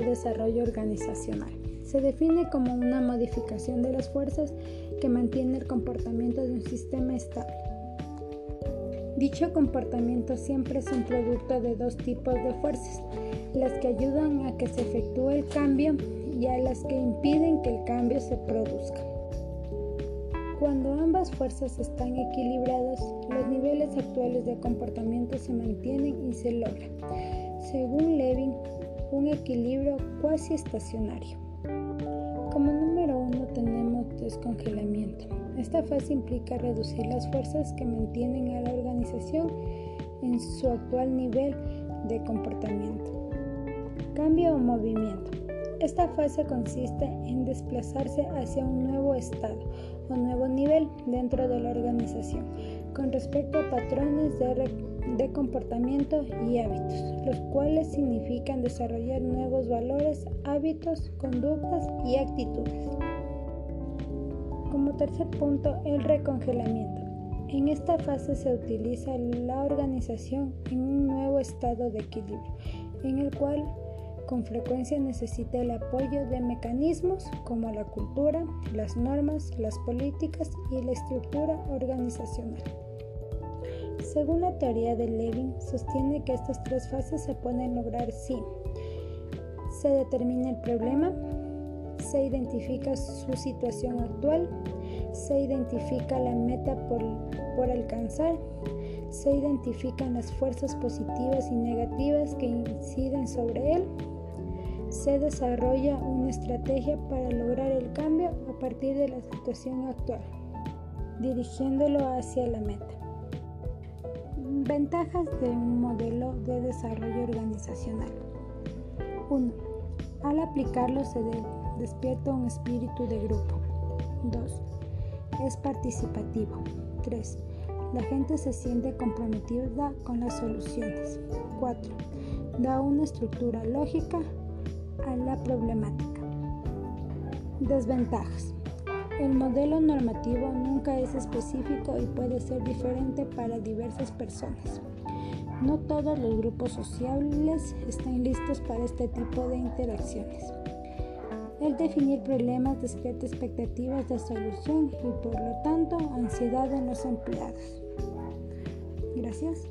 desarrollo organizacional. Se define como una modificación de las fuerzas que mantiene el comportamiento de un sistema estable. Dicho comportamiento siempre es un producto de dos tipos de fuerzas, las que ayudan a que se efectúe el cambio y a las que impiden que el cambio se produzca. Cuando ambas fuerzas están equilibradas, los niveles actuales de comportamiento se mantienen y se logran, según Levin, un equilibrio cuasi estacionario. Como número uno tenemos descongelamiento. Esta fase implica reducir las fuerzas que mantienen a la organización en su actual nivel de comportamiento. Cambio o movimiento. Esta fase consiste en desplazarse hacia un nuevo estado o nuevo nivel dentro de la organización con respecto a patrones de, comportamiento y hábitos, los cuales significan desarrollar nuevos valores, hábitos, conductas y actitudes. Como tercer punto, el recongelamiento. En esta fase se utiliza la organización en un nuevo estado de equilibrio, en el cual con frecuencia necesita el apoyo de mecanismos como la cultura, las normas, las políticas y la estructura organizacional. Según la teoría de Levin, sostiene que estas tres fases se pueden lograr si se determina el problema, se identifica su situación actual, se identifica la meta por, por alcanzar, se identifican las fuerzas positivas y negativas que inciden sobre él se desarrolla una estrategia para lograr el cambio a partir de la situación actual, dirigiéndolo hacia la meta. Ventajas de un modelo de desarrollo organizacional. 1. Al aplicarlo se despierta un espíritu de grupo. 2. Es participativo. 3. La gente se siente comprometida con las soluciones. 4. Da una estructura lógica a la problemática. Desventajas. El modelo normativo nunca es específico y puede ser diferente para diversas personas. No todos los grupos sociales están listos para este tipo de interacciones. El definir problemas despierta expectativas de solución y por lo tanto ansiedad en los empleados. Gracias.